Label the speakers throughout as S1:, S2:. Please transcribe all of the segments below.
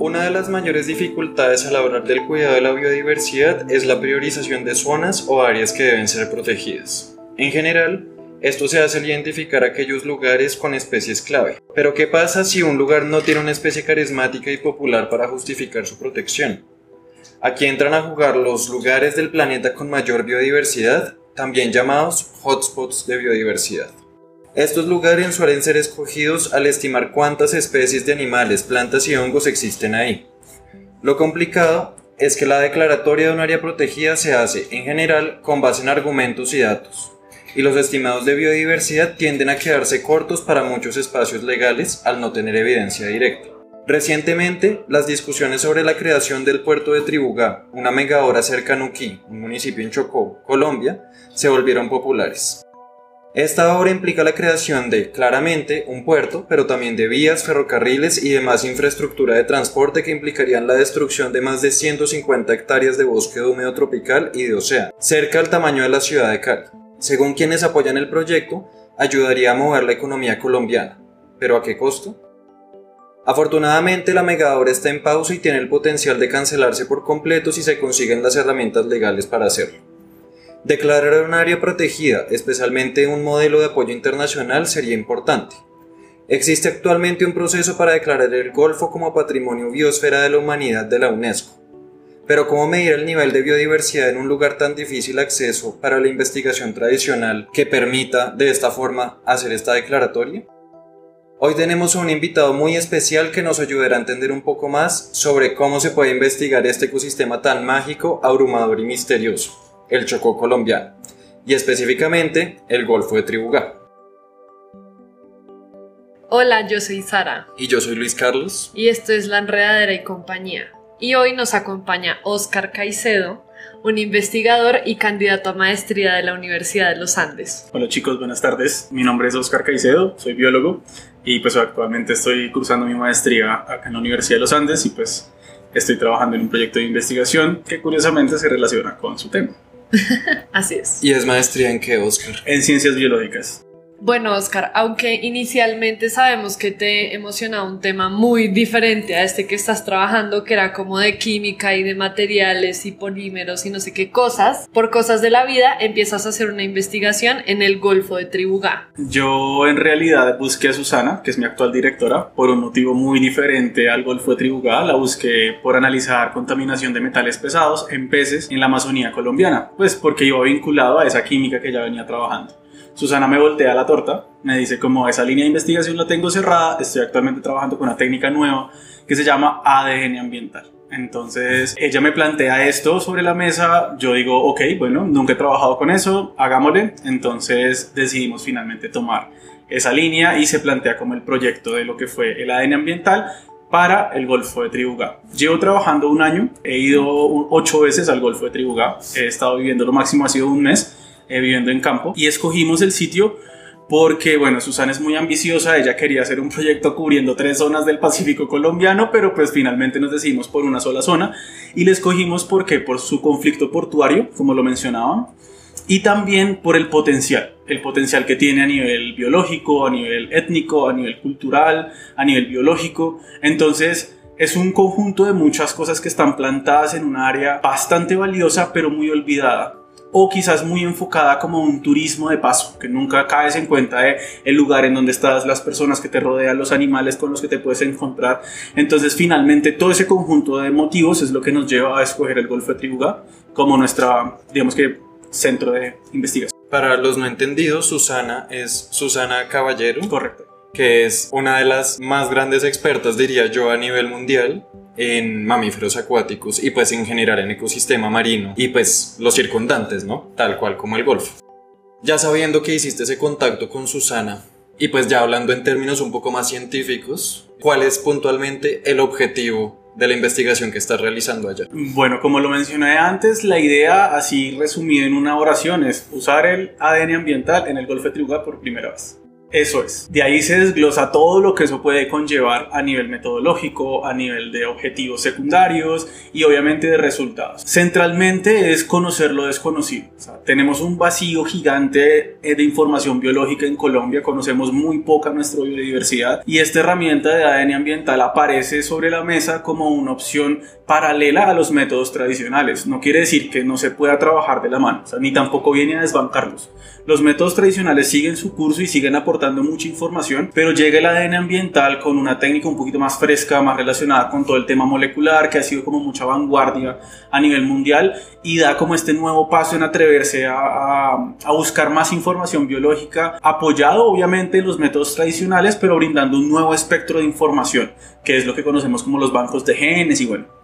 S1: Una de las mayores dificultades a la hora del cuidado de la biodiversidad es la priorización de zonas o áreas que deben ser protegidas. En general, esto se hace al identificar aquellos lugares con especies clave. Pero ¿qué pasa si un lugar no tiene una especie carismática y popular para justificar su protección? Aquí entran a jugar los lugares del planeta con mayor biodiversidad, también llamados hotspots de biodiversidad. Estos lugares suelen ser escogidos al estimar cuántas especies de animales, plantas y hongos existen ahí. Lo complicado es que la declaratoria de un área protegida se hace, en general, con base en argumentos y datos, y los estimados de biodiversidad tienden a quedarse cortos para muchos espacios legales al no tener evidencia directa. Recientemente, las discusiones sobre la creación del puerto de Tribugá, una hora cerca a Nuquí, un municipio en Chocó, Colombia, se volvieron populares. Esta obra implica la creación de, claramente, un puerto, pero también de vías, ferrocarriles y demás infraestructura de transporte que implicarían la destrucción de más de 150 hectáreas de bosque húmedo tropical y de océano, cerca al tamaño de la ciudad de Cali. Según quienes apoyan el proyecto, ayudaría a mover la economía colombiana. ¿Pero a qué costo? Afortunadamente la megadora está en pausa y tiene el potencial de cancelarse por completo si se consiguen las herramientas legales para hacerlo. Declarar un área protegida, especialmente un modelo de apoyo internacional, sería importante. Existe actualmente un proceso para declarar el Golfo como Patrimonio Biosfera de la Humanidad de la UNESCO. Pero ¿cómo medir el nivel de biodiversidad en un lugar tan difícil acceso para la investigación tradicional que permita de esta forma hacer esta declaratoria? Hoy tenemos un invitado muy especial que nos ayudará a entender un poco más sobre cómo se puede investigar este ecosistema tan mágico, abrumador y misterioso, el Chocó colombiano, y específicamente el Golfo de Tribugá.
S2: Hola, yo soy Sara.
S1: Y yo soy Luis Carlos.
S2: Y esto es La Enredadera y Compañía. Y hoy nos acompaña Oscar Caicedo, un investigador y candidato a maestría de la Universidad de los Andes.
S3: Hola chicos, buenas tardes. Mi nombre es Oscar Caicedo, soy biólogo y pues actualmente estoy cursando mi maestría acá en la Universidad de los Andes y pues estoy trabajando en un proyecto de investigación que curiosamente se relaciona con su tema.
S2: Así es.
S1: ¿Y es maestría en qué, Oscar?
S3: En ciencias biológicas.
S2: Bueno, Oscar, aunque inicialmente sabemos que te emociona un tema muy diferente a este que estás trabajando, que era como de química y de materiales y polímeros y no sé qué cosas, por cosas de la vida empiezas a hacer una investigación en el Golfo de Tribugá.
S3: Yo en realidad busqué a Susana, que es mi actual directora, por un motivo muy diferente al Golfo de Tribugá. La busqué por analizar contaminación de metales pesados en peces en la Amazonía colombiana, pues porque iba vinculado a esa química que ya venía trabajando. Susana me voltea la torta, me dice como esa línea de investigación la tengo cerrada, estoy actualmente trabajando con una técnica nueva que se llama ADN ambiental. Entonces ella me plantea esto sobre la mesa, yo digo, ok, bueno, nunca he trabajado con eso, hagámosle. Entonces decidimos finalmente tomar esa línea y se plantea como el proyecto de lo que fue el ADN ambiental para el Golfo de Tribugá. Llevo trabajando un año, he ido ocho veces al Golfo de Tribugá, he estado viviendo lo máximo ha sido un mes eh, viviendo en campo. Y escogimos el sitio porque, bueno, Susana es muy ambiciosa, ella quería hacer un proyecto cubriendo tres zonas del Pacífico colombiano, pero pues finalmente nos decidimos por una sola zona y le escogimos porque por su conflicto portuario, como lo mencionaban, y también por el potencial, el potencial que tiene a nivel biológico, a nivel étnico, a nivel cultural, a nivel biológico. Entonces, es un conjunto de muchas cosas que están plantadas en un área bastante valiosa, pero muy olvidada o quizás muy enfocada como un turismo de paso, que nunca caes en cuenta de el lugar en donde estás, las personas que te rodean, los animales con los que te puedes encontrar. Entonces, finalmente, todo ese conjunto de motivos es lo que nos lleva a escoger el Golfo de Tribugá como nuestra, digamos que, centro de investigación.
S1: Para los no entendidos, Susana es Susana Caballero.
S3: Correcto.
S1: Que es una de las más grandes expertas, diría yo, a nivel mundial en mamíferos acuáticos y pues en general en ecosistema marino y pues los circundantes, ¿no? Tal cual como el Golfo. Ya sabiendo que hiciste ese contacto con Susana y pues ya hablando en términos un poco más científicos, ¿cuál es puntualmente el objetivo de la investigación que estás realizando allá?
S3: Bueno, como lo mencioné antes, la idea, así resumida en una oración, es usar el ADN ambiental en el Golfo de Tribugá por primera vez. Eso es. De ahí se desglosa todo lo que eso puede conllevar a nivel metodológico, a nivel de objetivos secundarios y obviamente de resultados. Centralmente es conocer lo desconocido. tenemos un vacío gigante eh, de información biológica en Colombia, conocemos muy poca nuestra biodiversidad y esta herramienta de ADN ambiental aparece sobre la mesa como una opción paralela a los métodos tradicionales. No quiere decir que no se pueda trabajar de la mano, ni tampoco viene a desbancarlos. Los métodos tradicionales siguen su curso y siguen aportando mucha información, pero llega el ADN ambiental con una técnica un poquito más fresca, más relacionada con todo el tema molecular, que ha sido como mucha vanguardia a nivel mundial y da como este nuevo paso en atreverse a, a buscar más información biológica, apoyado obviamente en los métodos tradicionales, pero brindando un nuevo espectro de información, que es lo que conocemos como los bancos de genes y bueno,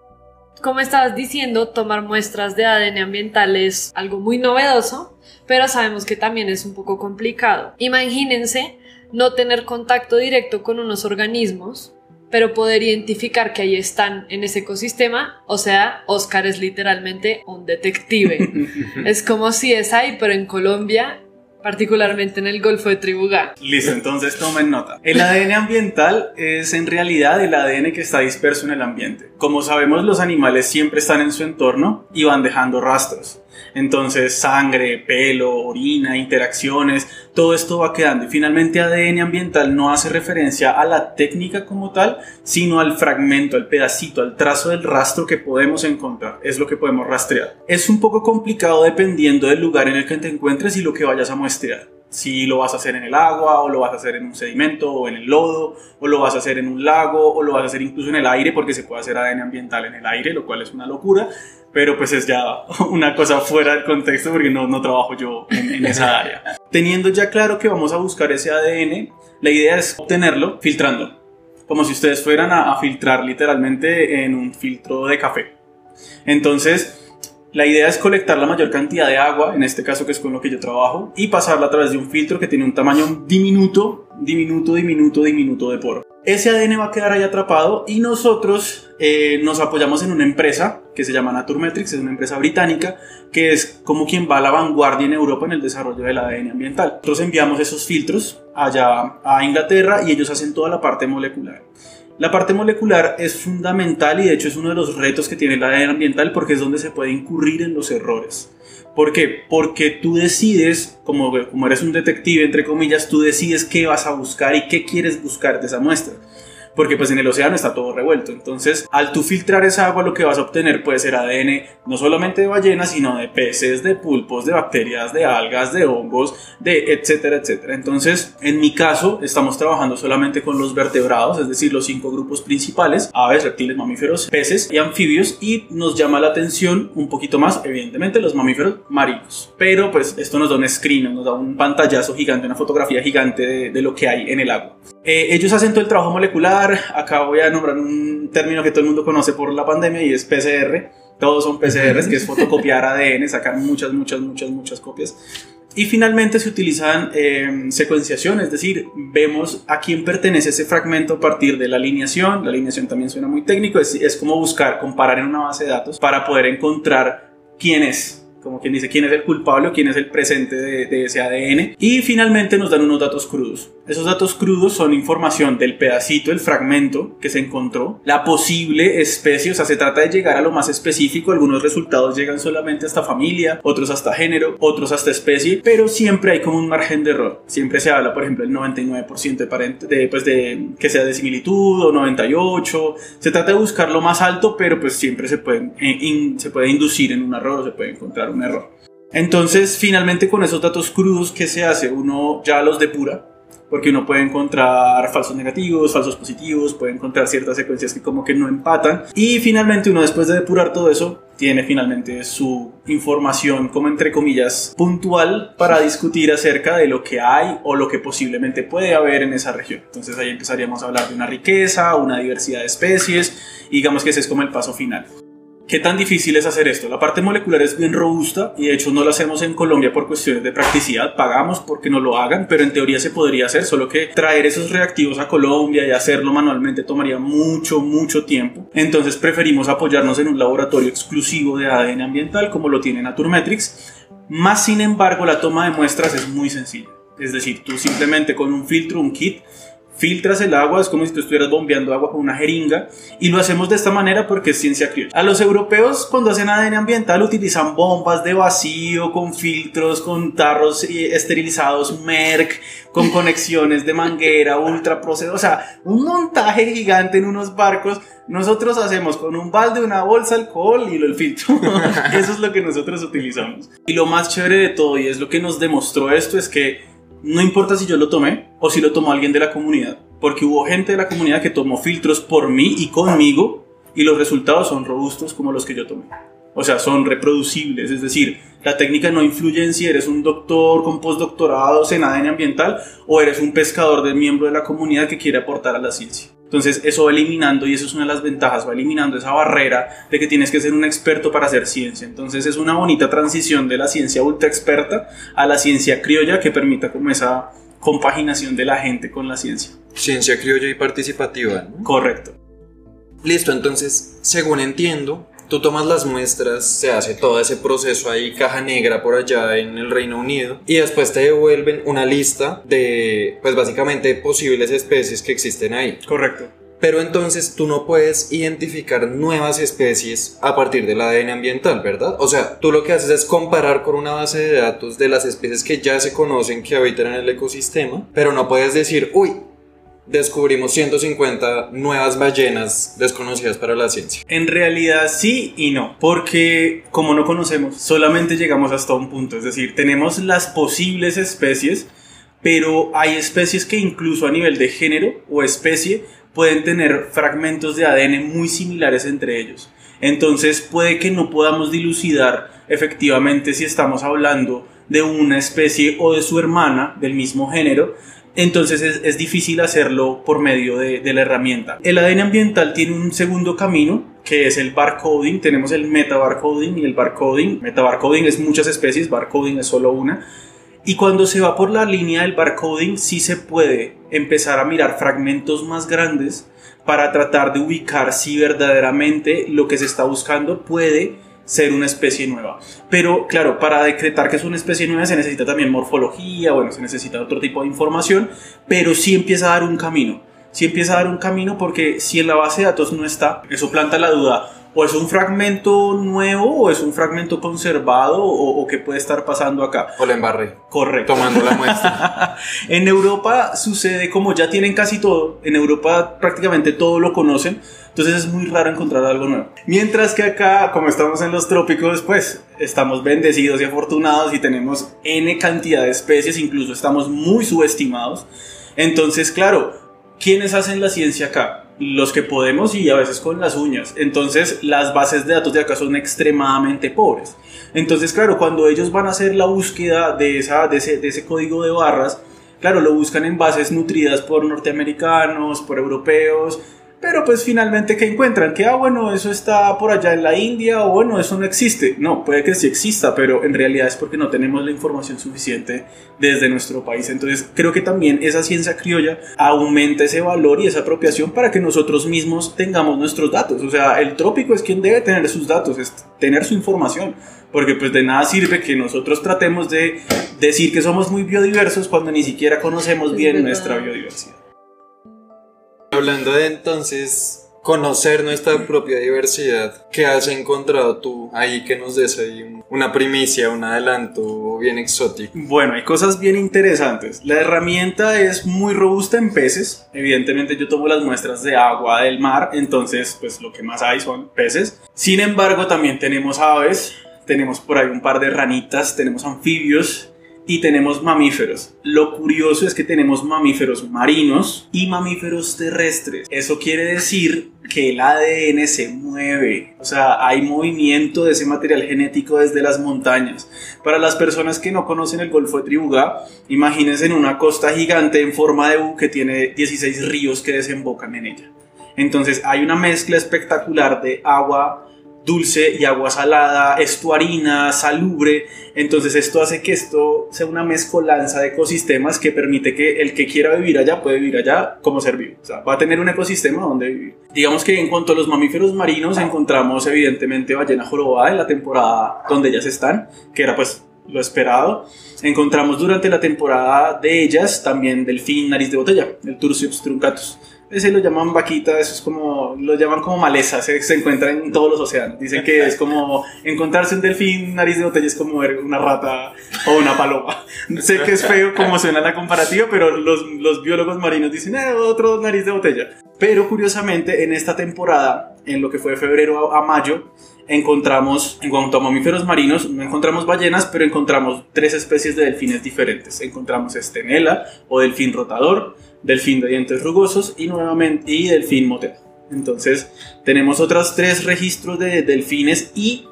S2: como estabas diciendo, tomar muestras de ADN ambiental es algo muy novedoso, pero sabemos que también es un poco complicado. Imagínense no tener contacto directo con unos organismos, pero poder identificar que ahí están en ese ecosistema. O sea, Oscar es literalmente un detective. es como si es ahí, pero en Colombia particularmente en el Golfo de Tribugá.
S3: Listo, entonces tomen nota. El ADN ambiental es en realidad el ADN que está disperso en el ambiente. Como sabemos, los animales siempre están en su entorno y van dejando rastros. Entonces, sangre, pelo, orina, interacciones, todo esto va quedando. Y finalmente ADN ambiental no hace referencia a la técnica como tal, sino al fragmento, al pedacito, al trazo del rastro que podemos encontrar. Es lo que podemos rastrear. Es un poco complicado dependiendo del lugar en el que te encuentres y lo que vayas a si lo vas a hacer en el agua o lo vas a hacer en un sedimento o en el lodo o lo vas a hacer en un lago o lo vas a hacer incluso en el aire porque se puede hacer ADN ambiental en el aire, lo cual es una locura, pero pues es ya una cosa fuera del contexto porque no, no trabajo yo en, esa área. Teniendo ya claro que vamos a buscar ese ADN, la idea es obtenerlo filtrando, como si ustedes fueran a filtrar literalmente en un filtro de café. Entonces, la idea es colectar la mayor cantidad de agua, en este caso que es con lo que yo trabajo, y pasarla a través de un filtro que tiene un tamaño diminuto, diminuto, diminuto, diminuto de poro. Ese ADN va a quedar ahí atrapado y nosotros eh, nos apoyamos en una empresa que se llama Naturmetrics, es una empresa británica que es como quien va a la vanguardia en Europa en el desarrollo del ADN ambiental. Nosotros enviamos esos filtros allá a Inglaterra y ellos hacen toda la parte molecular. La parte molecular es fundamental y de hecho es uno de los retos que tiene el ADN ambiental porque es donde se puede incurrir en los errores. ¿Por qué? Porque tú decides, como, como eres un detective, entre comillas, tú decides qué vas a buscar y qué quieres buscar de esa muestra porque pues en el océano está todo revuelto. Entonces, al tú filtrar esa agua, lo que vas a obtener puede ser ADN no solamente de ballenas, sino de peces, de pulpos, de bacterias, de algas, de hongos, de etcétera, etcétera. Entonces, en mi caso, estamos trabajando solamente con los vertebrados, es decir, los cinco grupos principales, aves, reptiles, mamíferos, peces y anfibios, y nos llama la atención un poquito más, evidentemente, los mamíferos marinos. Pero pues esto nos da un screen, nos da un pantallazo gigante, una fotografía gigante de, de lo que hay en el agua. Eh, ellos hacen todo el trabajo molecular. Acá voy a nombrar un término que todo el mundo conoce por la pandemia y es PCR. Todos son PCRs, que es fotocopiar ADN, sacar muchas, muchas, muchas, muchas copias. Y finalmente se utilizan eh, secuenciación, es decir, vemos a quién pertenece ese fragmento a partir de la alineación. La alineación también suena muy técnico, es, es como buscar, comparar en una base de datos para poder encontrar quién es como quien dice quién es el culpable o quién es el presente de, ese ADN. Y finalmente nos dan unos datos crudos. Esos datos crudos son información del pedacito, el fragmento que se encontró, la posible especie, o sea, se trata de llegar a lo más específico, algunos resultados llegan solamente hasta familia, otros hasta género, otros hasta especie, pero siempre hay como un margen de error. Siempre se habla, por ejemplo, el 99% de, de, pues de que sea de similitud o 98. Se trata de buscar lo más alto, pero pues siempre se puede, eh, se puede inducir en un error o se puede encontrar un error. Entonces, finalmente con esos datos crudos, ¿qué se hace? Uno ya los depura, porque uno puede encontrar falsos negativos, falsos positivos, puede encontrar ciertas secuencias que como que no empatan. Y finalmente uno después de depurar todo eso, tiene finalmente su información como entre comillas puntual para discutir acerca de lo que hay o lo que posiblemente puede haber en esa región. Entonces ahí empezaríamos a hablar de una riqueza, una diversidad de especies, y digamos que ese es como el paso final. ¿Qué tan difícil es hacer esto? La parte molecular es bien robusta y de hecho no lo hacemos en Colombia por cuestiones de practicidad, pagamos porque no lo hagan, pero en teoría se podría hacer, solo que traer esos reactivos a Colombia y hacerlo manualmente tomaría mucho, mucho tiempo. Entonces preferimos apoyarnos en un laboratorio exclusivo de ADN ambiental como lo tiene Naturmetrics, más sin embargo la toma de muestras es muy sencilla. Es decir, tú simplemente con un filtro, un kit, filtras el agua, es como si tú estuvieras bombeando agua con una jeringa y lo hacemos de esta manera porque es ciencia criolla. A los europeos cuando hacen ADN ambiental utilizan bombas de vacío con filtros, con tarros eh, esterilizados Merck, con conexiones de manguera, ultra proceso, o sea, un montaje gigante en unos barcos. Nosotros hacemos con un balde, una bolsa, alcohol y el filtro. Eso es lo que nosotros utilizamos. Y lo más chévere de todo, y es lo que nos demostró esto, es que no importa si yo lo tomé o si lo tomó alguien de la comunidad, porque hubo gente de la comunidad que tomó filtros por mí y conmigo y los resultados son robustos como los que yo tomé. O sea, son reproducibles, es decir, la técnica no influye en si eres un doctor con postdoctorados en ADN ambiental o eres un pescador de miembro de la comunidad que quiere aportar a la ciencia. Entonces eso va eliminando, y eso es una de las ventajas, va eliminando esa barrera de que tienes que ser un experto para hacer ciencia. Entonces es una bonita transición de la ciencia ultra experta a la ciencia criolla que permita como esa compaginación de la gente con la ciencia.
S1: Ciencia criolla y participativa.
S3: Correcto.
S1: Listo, entonces, según entiendo, tú tomas las muestras, se hace todo ese proceso ahí, caja negra por allá en el Reino Unido, y después te devuelven una lista de, pues básicamente, posibles especies que existen ahí.
S3: Correcto.
S1: Pero entonces tú no puedes identificar nuevas especies a partir del ADN ambiental, ¿verdad? O sea, tú lo que haces es comparar con una base de datos de las especies que ya se conocen que habitan en el ecosistema, pero no puedes decir, uy, descubrimos 150 nuevas ballenas desconocidas para la ciencia.
S3: En realidad sí y no, porque como no conocemos, solamente llegamos hasta un punto, es decir, tenemos las posibles especies, pero hay especies que incluso a nivel de género o especie pueden tener fragmentos de ADN muy similares entre ellos. Entonces puede que no podamos dilucidar efectivamente si estamos hablando de una especie o de su hermana del mismo género, entonces es, difícil hacerlo por medio de, la herramienta. El ADN ambiental tiene un segundo camino que es el barcoding. Tenemos el metabarcoding y el barcoding. Metabarcoding es muchas especies, barcoding es solo una. Y cuando se va por la línea del barcoding sí se puede empezar a mirar fragmentos más grandes para tratar de ubicar si verdaderamente lo que se está buscando puede ser una especie nueva. Pero claro, para decretar que es una especie nueva se necesita también morfología, bueno, se necesita otro tipo de información, pero sí empieza a dar un camino. Sí empieza a dar un camino porque si en la base de datos no está, eso planta la duda o es un fragmento nuevo o es un fragmento conservado o, qué puede estar pasando acá.
S1: O la embarré.
S3: Correcto.
S1: Tomando la muestra.
S3: en Europa sucede como ya tienen casi todo, en Europa prácticamente todo lo conocen, entonces es muy raro encontrar algo nuevo. Mientras que acá, como estamos en los trópicos, pues estamos bendecidos y afortunados y tenemos N cantidad de especies, incluso estamos muy subestimados. Entonces, claro, ¿quiénes hacen la ciencia acá? Los que podemos y a veces con las uñas. Entonces las bases de datos de acá son extremadamente pobres. Entonces, claro, cuando ellos van a hacer la búsqueda de, esa, de, ese, de ese código de barras, claro, lo buscan en bases nutridas por norteamericanos, por europeos, pero pues finalmente que encuentran que, ah, bueno, eso está por allá en la India o bueno, eso no existe. No, puede que sí exista, pero en realidad es porque no tenemos la información suficiente desde nuestro país. Entonces creo que también esa ciencia criolla aumenta ese valor y esa apropiación para que nosotros mismos tengamos nuestros datos. O sea, el trópico es quien debe tener sus datos, es tener su información. Porque pues de nada sirve que nosotros tratemos de decir que somos muy biodiversos cuando ni siquiera conocemos bien nuestra biodiversidad.
S1: Hablando de entonces conocer nuestra propia diversidad, ¿qué has encontrado tú ahí que nos des ahí una primicia, un adelanto bien exótico?
S3: Bueno, hay cosas bien interesantes. La herramienta es muy robusta en peces. Evidentemente yo tomo las muestras de agua del mar, entonces pues lo que más hay son peces. Sin embargo, también tenemos aves, tenemos por ahí un par de ranitas, tenemos anfibios, y tenemos mamíferos. Lo curioso es que tenemos mamíferos marinos y mamíferos terrestres. Eso quiere decir que el ADN se mueve, o sea, hay movimiento de ese material genético desde las montañas. Para las personas que no conocen el Golfo de Tribugá, imagínense en una costa gigante en forma de U que tiene 16 ríos que desembocan en ella. Entonces hay una mezcla espectacular de agua, dulce y agua salada, estuarina, salubre. Entonces esto hace que esto sea una mezcolanza de ecosistemas que permite que el que quiera vivir allá puede vivir allá como ser vivo. O sea, va a tener un ecosistema donde vivir. Digamos que en cuanto a los mamíferos marinos encontramos evidentemente ballena jorobada en la temporada donde ellas están, que era pues lo esperado. Encontramos durante la temporada de ellas también delfín nariz de botella, el Tursiops truncatus. Ese lo llaman vaquita, eso es como, lo llaman como maleza, se, se encuentra en todos los océanos. Dicen que es como encontrarse un delfín nariz de botella es como ver una rata o una paloma. sé que es feo como suena la comparativa, pero los, los biólogos marinos dicen, eh, otro nariz de botella. Pero curiosamente, en esta temporada, en lo que fue de febrero a, a mayo, encontramos, en cuanto a mamíferos marinos, no encontramos ballenas, pero encontramos tres especies de delfines diferentes. Encontramos estenela o delfín rotador, delfín de dientes rugosos y nuevamente y delfín motero. Entonces tenemos otros tres registros de delfines y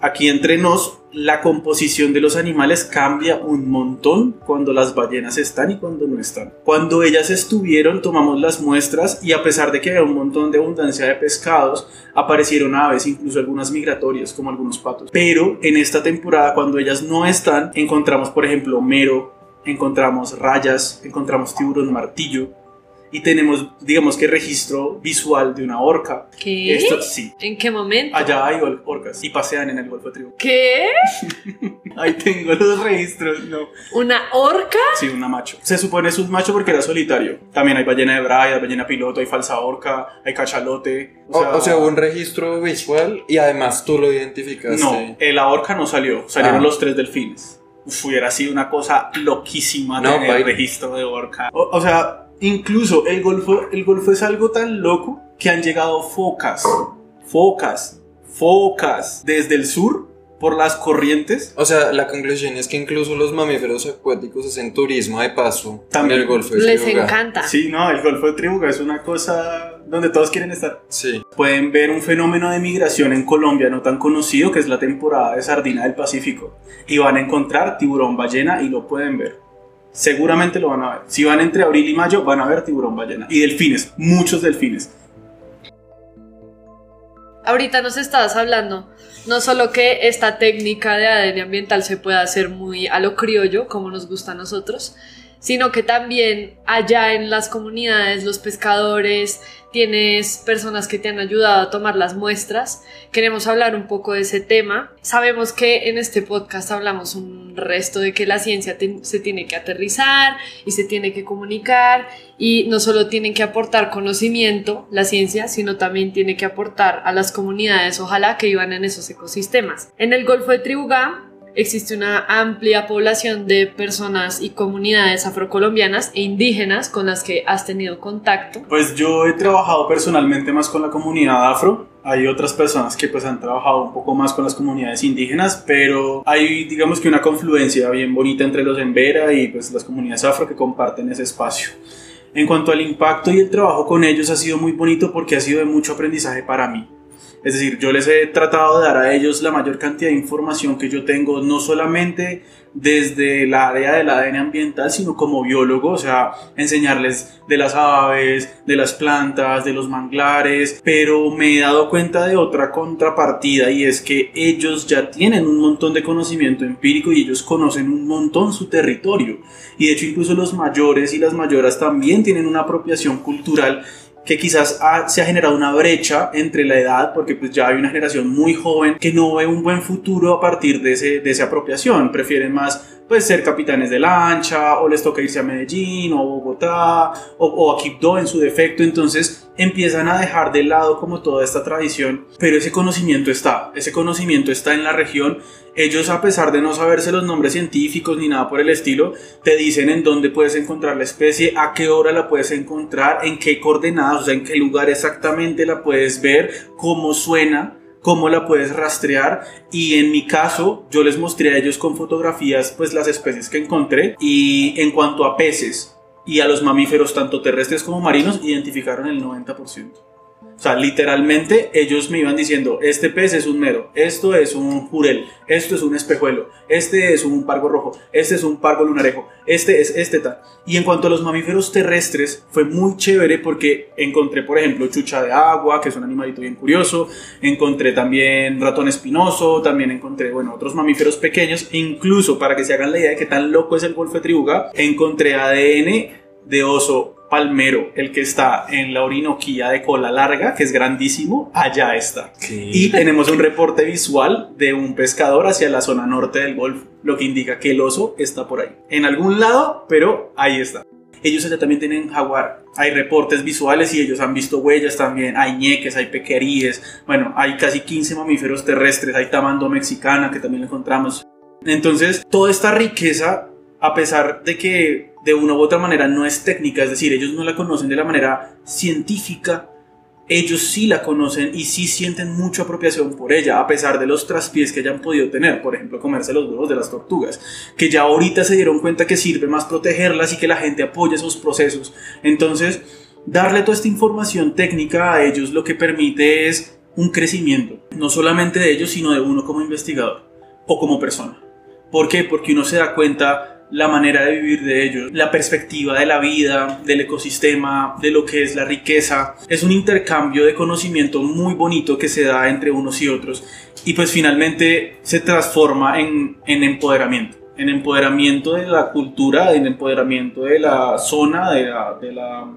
S3: aquí entre nos la composición de los animales cambia un montón cuando las ballenas están y cuando no están. Cuando ellas estuvieron tomamos las muestras y a pesar de que había un montón de abundancia de pescados, aparecieron aves, incluso algunas migratorias como algunos patos. Pero en esta temporada cuando ellas no están, encontramos por ejemplo mero, encontramos rayas, encontramos tiburón martillo, y tenemos, digamos que registro visual de una orca.
S2: ¿Qué?
S3: Esto sí.
S2: ¿En qué momento?
S3: Allá hay or- orcas y pasean en el Golfo de Trigo.
S2: ¿Qué?
S3: Ahí tengo los registros, no.
S2: ¿Una orca?
S3: Sí, una macho. Se supone es un macho porque era solitario. También hay ballena de Bray, hay ballena piloto, hay falsa orca, hay cachalote.
S1: O, o sea, hubo un registro visual y además tú lo identificaste.
S3: No, la orca no salió, salieron
S1: Ah.
S3: los tres delfines. Uf, hubiera sido una cosa loquísima
S1: No,
S3: tener
S1: baila.
S3: registro de orca. O, o sea, incluso el golfo, el golfo es algo tan loco que han llegado focas, focas, focas desde el sur por las corrientes.
S1: O sea, la conclusión es que incluso los mamíferos acuáticos hacen turismo de paso
S3: También.
S1: en el Golfo de
S2: Les encanta.
S3: Sí, no, el golfo de Tribuga es una cosa donde todos quieren estar.
S1: Sí.
S3: Pueden ver un fenómeno de migración en Colombia no tan conocido que es la temporada de sardina del Pacífico. Y van a encontrar tiburón ballena y lo pueden ver. Seguramente lo van a ver. Si van entre abril y mayo van a ver tiburón ballena. Y delfines, muchos delfines.
S2: Ahorita nos estabas hablando no solo que esta técnica de ADN ambiental se puede hacer muy a lo criollo, como nos gusta a nosotros, sino que también allá en las comunidades, los pescadores, tienes personas que te han ayudado a tomar las muestras. Queremos hablar un poco de ese tema. Sabemos que en este podcast hablamos un resto de que la ciencia se tiene que aterrizar y se tiene que comunicar y no solo tienen que aportar conocimiento, la ciencia, sino también tiene que aportar a las comunidades, ojalá que vivan en esos ecosistemas. En el Golfo de Tribugá existe una amplia población de personas y comunidades afrocolombianas e indígenas con las que has tenido contacto.
S3: Pues yo he trabajado personalmente más con la comunidad afro. Hay otras personas que pues han trabajado un poco más con las comunidades indígenas, pero hay digamos que una confluencia bien bonita entre los Embera y pues las comunidades afro que comparten ese espacio. En cuanto al impacto y el trabajo con ellos ha sido muy bonito porque ha sido de mucho aprendizaje para mí. Es decir, yo les he tratado de dar a ellos la mayor cantidad de información que yo tengo, no solamente desde el área del ADN ambiental, sino como biólogo, o sea, enseñarles de las aves, de las plantas, de los manglares, pero me he dado cuenta de otra contrapartida y es que ellos ya tienen un montón de conocimiento empírico y ellos conocen un montón su territorio. Y de hecho incluso los mayores y las mayoras también tienen una apropiación cultural que quizás se ha generado una brecha entre la edad, porque pues ya hay una generación muy joven que no ve un buen futuro a partir de, ese, de esa apropiación, prefieren más pues ser capitanes de lancha, o les toca irse a Medellín, o a Bogotá, o, o a Quibdó en su defecto, entonces empiezan a dejar de lado como toda esta tradición, pero ese conocimiento está, ese conocimiento está en la región, ellos a pesar de no saberse los nombres científicos ni nada por el estilo, te dicen en dónde puedes encontrar la especie, a qué hora la puedes encontrar, en qué coordenadas, o sea, en qué lugar exactamente la puedes ver, cómo suena, cómo la puedes rastrear y en mi caso yo les mostré a ellos con fotografías pues las especies que encontré y en cuanto a peces y a los mamíferos tanto terrestres como marinos identificaron el 90%. O sea, literalmente ellos me iban diciendo, este pez es un mero, esto es un jurel, esto es un espejuelo, este es un pargo rojo, este es un pargo lunarejo, este es este tal. Y en cuanto a los mamíferos terrestres, fue muy chévere porque encontré, por ejemplo, chucha de agua, que es un animalito bien curioso, encontré también ratón espinoso, también encontré, bueno, otros mamíferos pequeños, incluso para que se hagan la idea de qué tan loco es el golfo de Tribuga, encontré ADN de oso palmero, el que está en la Orinoquía de cola larga, que es grandísimo, allá está. Y tenemos un reporte visual de un pescador hacia la zona norte del Golfo, lo que indica que el oso está por ahí. En algún lado, pero ahí está. Ellos allá también tienen jaguar. Hay reportes visuales y ellos han visto huellas también. Hay ñeques, hay pequeríes. Bueno, hay casi 15 mamíferos terrestres. Hay tamando mexicana que también encontramos. Entonces, toda esta riqueza, a pesar de que de una u otra manera no es técnica, es decir, ellos no la conocen de la manera científica, ellos sí la conocen y sí sienten mucha apropiación por ella, a pesar de los traspiés que hayan podido tener, por ejemplo, comerse los huevos de las tortugas, que ya ahorita se dieron cuenta que sirve más protegerlas y que la gente apoya esos procesos. Entonces, darle toda esta información técnica a ellos lo que permite es un crecimiento, no solamente de ellos, sino de uno como investigador o como persona. ¿Por qué? Porque uno se da cuenta la manera de vivir de ellos, la perspectiva de la vida, del ecosistema, de lo que es la riqueza. Es un intercambio de conocimiento muy bonito que se da entre unos y otros y pues finalmente se transforma en, en empoderamiento. En empoderamiento de la cultura, en empoderamiento de la zona, de la, de la,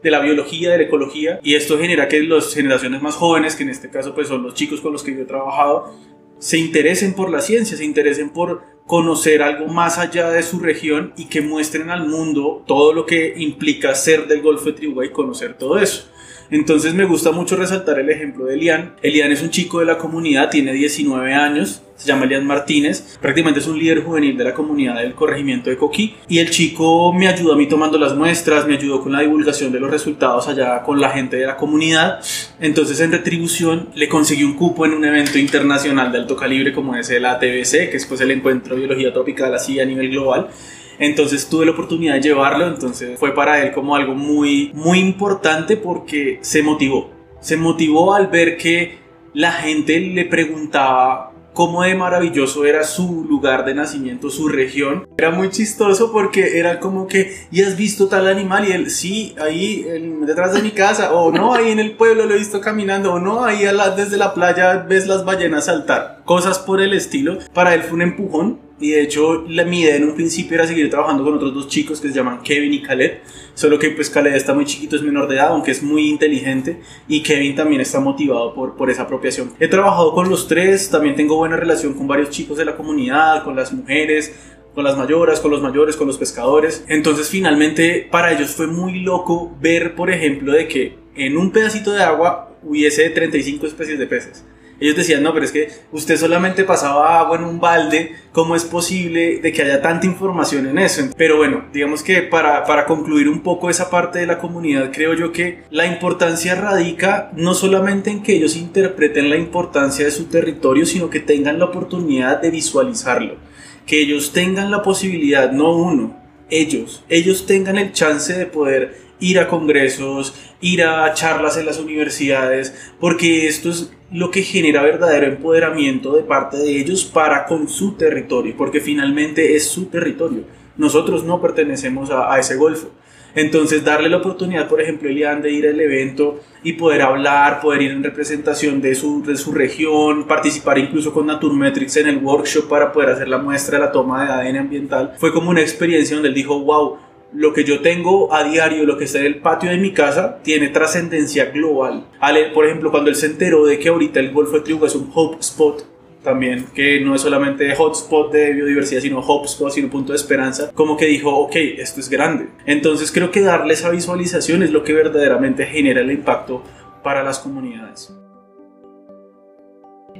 S3: de la biología, de la ecología. Y esto genera que las generaciones más jóvenes, que en este caso pues son los chicos con los que yo he trabajado, se interesen por la ciencia, se interesen por conocer algo más allá de su región y que muestren al mundo todo lo que implica ser del Golfo de Tribuga y conocer todo eso. Entonces me gusta mucho resaltar el ejemplo de Elian. Elian es un chico de la comunidad, tiene 19 años, se llama Elian Martínez, prácticamente es un líder juvenil de la comunidad del corregimiento de Coquí y el chico me ayudó a mí tomando las muestras, me ayudó con la divulgación de los resultados allá con la gente de la comunidad. Entonces en retribución le conseguí un cupo en un evento internacional de alto calibre como es el ATBC, que es pues el Encuentro de Biología Tropical así a nivel global. Entonces tuve la oportunidad de llevarlo, entonces fue para él como algo muy, muy importante porque se motivó. Se motivó al ver que la gente le preguntaba cómo de maravilloso era su lugar de nacimiento, su región. Era muy chistoso porque era como que, ¿y has visto tal animal? Y él, sí, ahí detrás de mi casa, o no, ahí en el pueblo lo he visto caminando, o no, ahí desde la playa ves las ballenas saltar. Cosas por el estilo. Para él fue un empujón y de hecho la, mi idea en un principio era seguir trabajando con otros dos chicos que se llaman Kevin y Khaled, solo que pues Khaled está muy chiquito, es menor de edad, aunque es muy inteligente y Kevin también está motivado por, por esa apropiación. He trabajado con los tres, también tengo buena relación con varios chicos de la comunidad, con las mujeres, con las mayoras, con los mayores, con los pescadores. Entonces finalmente para ellos fue muy loco ver, por ejemplo, de que en un pedacito de agua hubiese 35 especies de peces. Ellos decían, no, pero es que usted solamente pasaba agua en un balde, ¿cómo es posible de que haya tanta información en eso? Pero bueno, digamos que para, para concluir un poco esa parte de la comunidad, creo yo que la importancia radica no solamente en que ellos interpreten la importancia de su territorio, sino que tengan la oportunidad de visualizarlo, que ellos tengan la posibilidad, no uno, ellos, ellos tengan el chance de poder ir a congresos, ir a charlas en las universidades, porque esto es lo que genera verdadero empoderamiento de parte de ellos para con su territorio, porque finalmente es su territorio. Nosotros no pertenecemos a, ese golfo. Entonces, darle la oportunidad, por ejemplo, Elian, de ir al evento y poder hablar, poder ir en representación de su, de su región, participar incluso con Naturmetrics en el workshop para poder hacer la muestra de la toma de ADN ambiental, fue como una experiencia donde él dijo, wow, lo que yo tengo a diario, lo que está en el patio de mi casa, tiene trascendencia global. por ejemplo, cuando él se enteró de que ahorita el Golfo de Triunfo es un hotspot también, que no es solamente hotspot de biodiversidad, sino hotspot, sino punto de esperanza, como que dijo, ok, esto es grande. Entonces creo que darle esa visualización es lo que verdaderamente genera el impacto para las comunidades.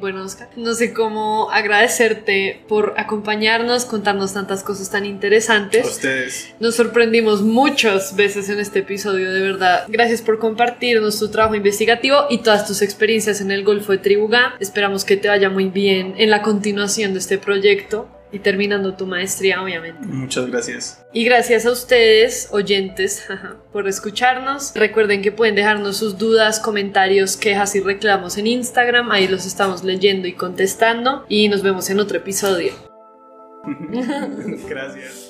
S2: Bueno, Oscar, no sé cómo agradecerte por acompañarnos, contarnos tantas cosas tan interesantes.
S3: A ustedes.
S2: Nos sorprendimos muchas veces en este episodio, de verdad. Gracias por compartirnos tu trabajo investigativo y todas tus experiencias en el Golfo de Tribugá. Esperamos que te vaya muy bien en la continuación de este proyecto y terminando tu maestría, obviamente.
S3: Muchas gracias.
S2: Y gracias a ustedes, oyentes, por escucharnos. Recuerden que pueden dejarnos sus dudas, comentarios, quejas y reclamos en Instagram. Ahí los estamos leyendo y contestando. Y nos vemos en otro episodio.
S3: gracias.